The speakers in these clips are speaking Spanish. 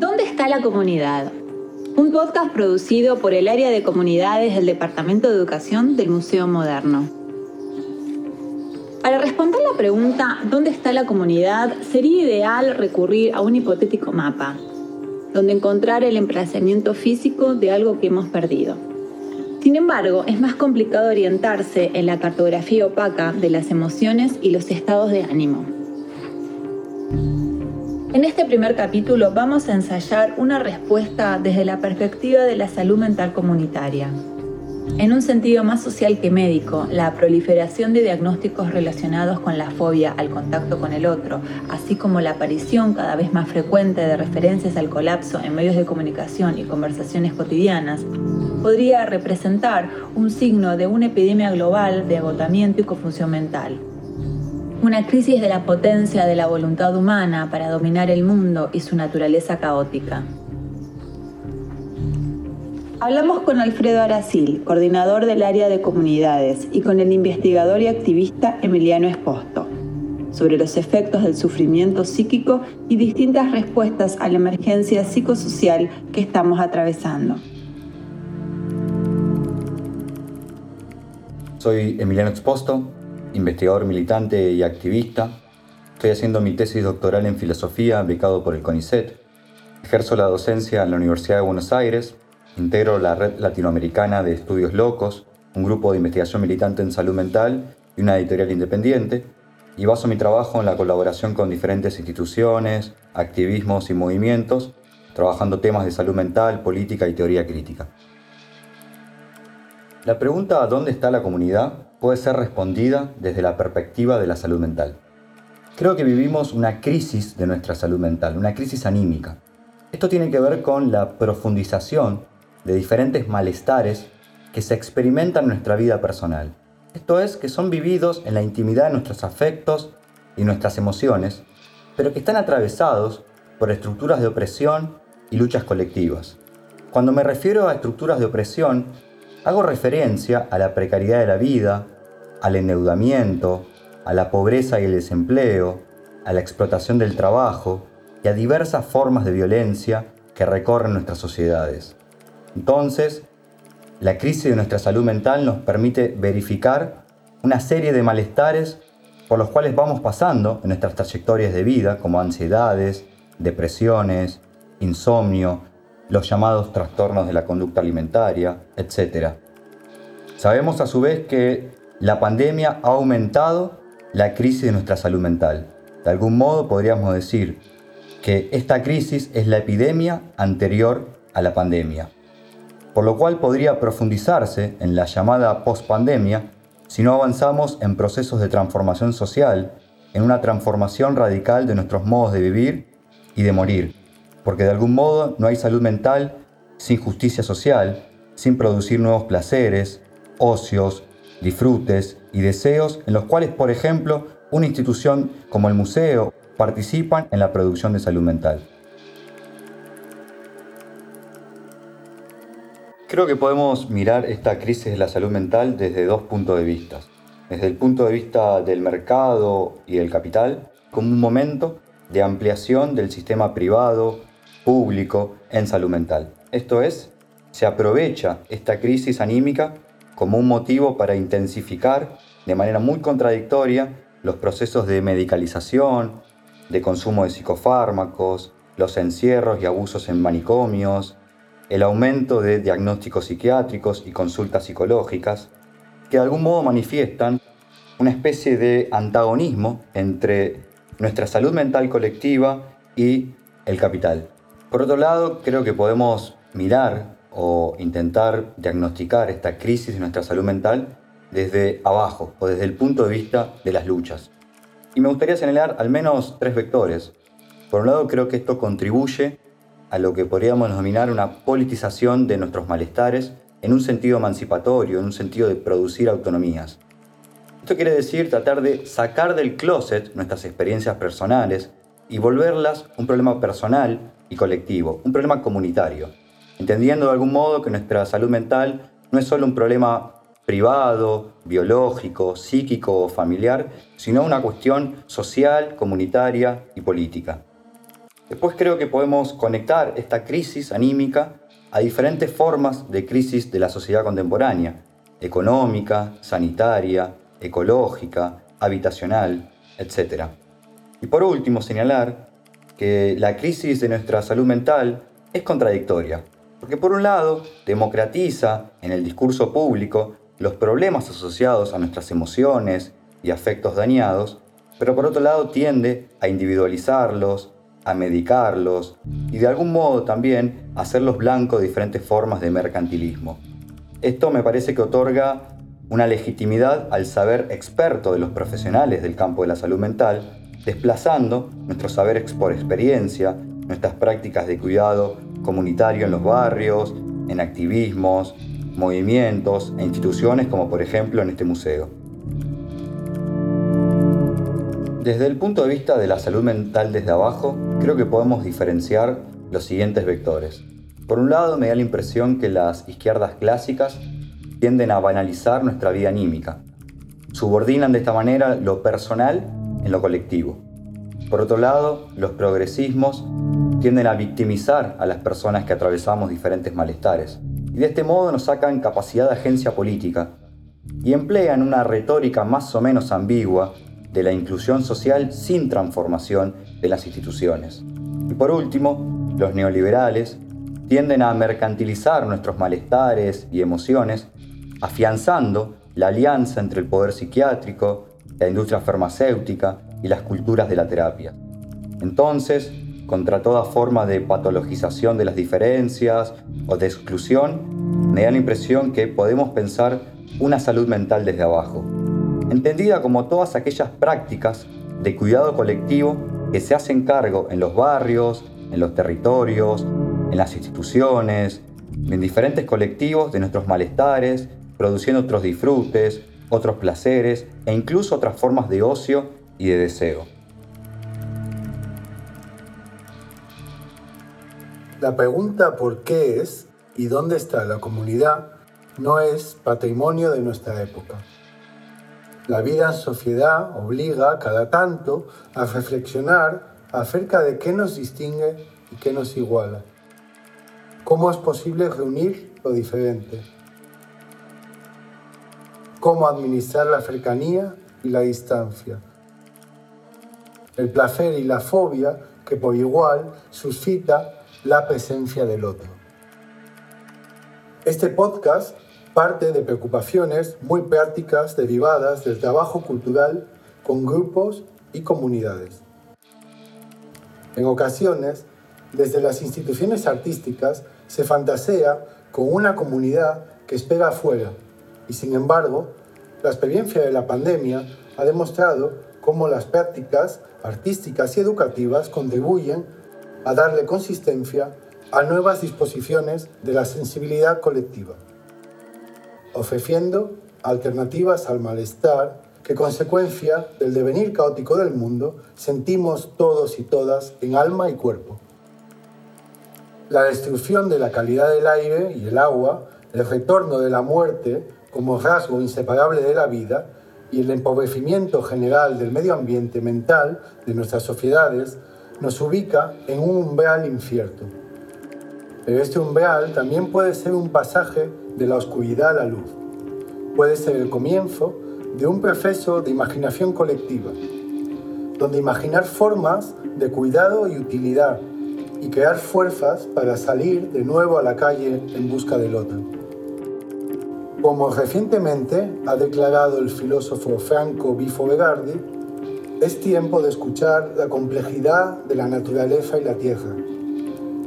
¿Dónde está la comunidad? Un podcast producido por el área de comunidades del Departamento de Educación del Museo Moderno. Para responder la pregunta ¿dónde está la comunidad? sería ideal recurrir a un hipotético mapa, donde encontrar el emplazamiento físico de algo que hemos perdido. Sin embargo, es más complicado orientarse en la cartografía opaca de las emociones y los estados de ánimo. En este primer capítulo vamos a ensayar una respuesta desde la perspectiva de la salud mental comunitaria. En un sentido más social que médico, la proliferación de diagnósticos relacionados con la fobia al contacto con el otro, así como la aparición cada vez más frecuente de referencias al colapso en medios de comunicación y conversaciones cotidianas, podría representar un signo de una epidemia global de agotamiento y confusión mental una crisis de la potencia de la voluntad humana para dominar el mundo y su naturaleza caótica. Hablamos con Alfredo Aracil, coordinador del área de comunidades, y con el investigador y activista Emiliano Esposto, sobre los efectos del sufrimiento psíquico y distintas respuestas a la emergencia psicosocial que estamos atravesando. Soy Emiliano Exposto, investigador militante y activista. Estoy haciendo mi tesis doctoral en filosofía, becado por el CONICET. Ejerzo la docencia en la Universidad de Buenos Aires. Integro la Red Latinoamericana de Estudios Locos, un grupo de investigación militante en salud mental y una editorial independiente. Y baso mi trabajo en la colaboración con diferentes instituciones, activismos y movimientos, trabajando temas de salud mental, política y teoría crítica. La pregunta ¿dónde está la comunidad? Puede ser respondida desde la perspectiva de la salud mental. Creo que vivimos una crisis de nuestra salud mental, una crisis anímica. Esto tiene que ver con la profundización de diferentes malestares que se experimentan en nuestra vida personal. Esto es, que son vividos en la intimidad de nuestros afectos y nuestras emociones, pero que están atravesados por estructuras de opresión y luchas colectivas. Cuando me refiero a estructuras de opresión, Hago referencia a la precariedad de la vida, al endeudamiento, a la pobreza y el desempleo, a la explotación del trabajo y a diversas formas de violencia que recorren nuestras sociedades. Entonces, la crisis de nuestra salud mental nos permite verificar una serie de malestares por los cuales vamos pasando en nuestras trayectorias de vida, como ansiedades, depresiones, insomnio, los llamados trastornos de la conducta alimentaria, etc. Sabemos a su vez que la pandemia ha aumentado la crisis de nuestra salud mental. De algún modo podríamos decir que esta crisis es la epidemia anterior a la pandemia, por lo cual podría profundizarse en la llamada pospandemia si no avanzamos en procesos de transformación social, en una transformación radical de nuestros modos de vivir y de morir, porque de algún modo no hay salud mental sin justicia social, sin producir nuevos placeres, ocios, disfrutes y deseos en los cuales, por ejemplo, una institución como el museo participan en la producción de salud mental. Creo que podemos mirar esta crisis de la salud mental desde dos puntos de vista. Desde el punto de vista del mercado y del capital, como un momento de ampliación del sistema privado, público en salud mental. Esto es, se aprovecha esta crisis anímica como un motivo para intensificar de manera muy contradictoria los procesos de medicalización, de consumo de psicofármacos, los encierros y abusos en manicomios, el aumento de diagnósticos psiquiátricos y consultas psicológicas, que de algún modo manifiestan una especie de antagonismo entre nuestra salud mental colectiva y el capital. Por otro lado, creo que podemos mirar o intentar diagnosticar esta crisis de nuestra salud mental desde abajo o desde el punto de vista de las luchas. Y me gustaría señalar al menos tres vectores. Por un lado, creo que esto contribuye a lo que podríamos denominar una politización de nuestros malestares en un sentido emancipatorio, en un sentido de producir autonomías. Esto quiere decir tratar de sacar del closet nuestras experiencias personales y volverlas un problema personal y colectivo, un problema comunitario, entendiendo de algún modo que nuestra salud mental no es solo un problema privado, biológico, psíquico o familiar, sino una cuestión social, comunitaria y política. Después creo que podemos conectar esta crisis anímica a diferentes formas de crisis de la sociedad contemporánea, económica, sanitaria, ecológica, habitacional, etc. Y por último, señalar que la crisis de nuestra salud mental es contradictoria, porque por un lado democratiza en el discurso público los problemas asociados a nuestras emociones y afectos dañados, pero por otro lado tiende a individualizarlos, a medicarlos y de algún modo también a hacerlos blancos de diferentes formas de mercantilismo. Esto me parece que otorga una legitimidad al saber experto de los profesionales del campo de la salud mental, desplazando nuestros saberes por experiencia, nuestras prácticas de cuidado comunitario en los barrios, en activismos, movimientos e instituciones como por ejemplo en este museo. Desde el punto de vista de la salud mental desde abajo, creo que podemos diferenciar los siguientes vectores. Por un lado, me da la impresión que las izquierdas clásicas tienden a banalizar nuestra vida anímica. Subordinan de esta manera lo personal en lo colectivo. Por otro lado, los progresismos tienden a victimizar a las personas que atravesamos diferentes malestares y de este modo nos sacan capacidad de agencia política y emplean una retórica más o menos ambigua de la inclusión social sin transformación de las instituciones. Y por último, los neoliberales tienden a mercantilizar nuestros malestares y emociones, afianzando la alianza entre el poder psiquiátrico, la industria farmacéutica y las culturas de la terapia. Entonces, contra toda forma de patologización de las diferencias o de exclusión, me da la impresión que podemos pensar una salud mental desde abajo, entendida como todas aquellas prácticas de cuidado colectivo que se hacen cargo en los barrios, en los territorios, en las instituciones, en diferentes colectivos de nuestros malestares, produciendo otros disfrutes, otros placeres e incluso otras formas de ocio y de deseo. La pregunta por qué es y dónde está la comunidad no es patrimonio de nuestra época. La vida en sociedad obliga cada tanto a reflexionar acerca de qué nos distingue y qué nos iguala. ¿Cómo es posible reunir lo diferente? ¿Cómo administrar la cercanía y la distancia? El placer y la fobia que por igual suscita la presencia del otro. Este podcast parte de preocupaciones muy prácticas derivadas del trabajo cultural con grupos y comunidades. En ocasiones, desde las instituciones artísticas se fantasea con una comunidad que espera afuera y sin embargo, la experiencia de la pandemia ha demostrado cómo las prácticas artísticas y educativas contribuyen a darle consistencia a nuevas disposiciones de la sensibilidad colectiva ofreciendo alternativas al malestar que consecuencia del devenir caótico del mundo sentimos todos y todas en alma y cuerpo. La destrucción de la calidad del aire y el agua, el retorno de la muerte como rasgo inseparable de la vida y el empobrecimiento general del medio ambiente mental de nuestras sociedades nos ubica en un umbral incierto. Pero este umbral también puede ser un pasaje de la oscuridad a la luz. Puede ser el comienzo de un proceso de imaginación colectiva, donde imaginar formas de cuidado y utilidad y crear fuerzas para salir de nuevo a la calle en busca del otro. Como recientemente ha declarado el filósofo Franco Bifo Begardi, es tiempo de escuchar la complejidad de la naturaleza y la tierra,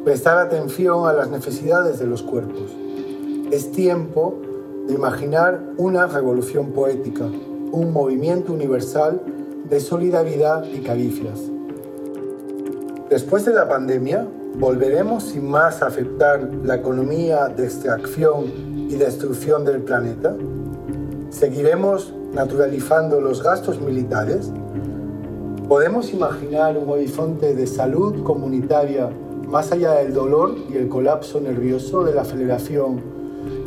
prestar atención a las necesidades de los cuerpos es tiempo de imaginar una revolución poética, un movimiento universal de solidaridad y caricias. Después de la pandemia, ¿volveremos sin más a aceptar la economía de extracción y destrucción del planeta? ¿Seguiremos naturalizando los gastos militares? ¿Podemos imaginar un horizonte de salud comunitaria más allá del dolor y el colapso nervioso de la aceleración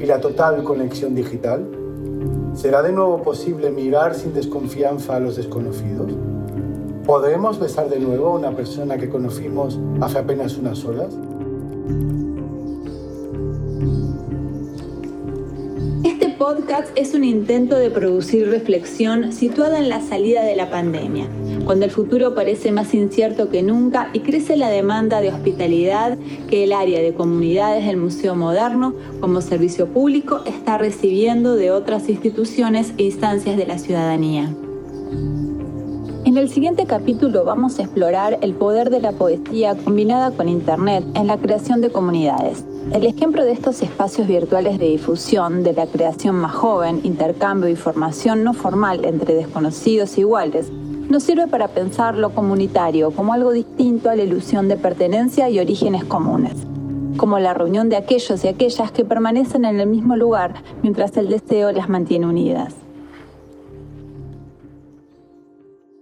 y la total conexión digital? ¿Será de nuevo posible mirar sin desconfianza a los desconocidos? ¿Podremos besar de nuevo a una persona que conocimos hace apenas unas horas? Podcast es un intento de producir reflexión situada en la salida de la pandemia, cuando el futuro parece más incierto que nunca y crece la demanda de hospitalidad que el área de comunidades del Museo Moderno como servicio público está recibiendo de otras instituciones e instancias de la ciudadanía. En el siguiente capítulo vamos a explorar el poder de la poesía combinada con Internet en la creación de comunidades. El ejemplo de estos espacios virtuales de difusión, de la creación más joven, intercambio y formación no formal entre desconocidos iguales, nos sirve para pensar lo comunitario como algo distinto a la ilusión de pertenencia y orígenes comunes, como la reunión de aquellos y aquellas que permanecen en el mismo lugar mientras el deseo las mantiene unidas.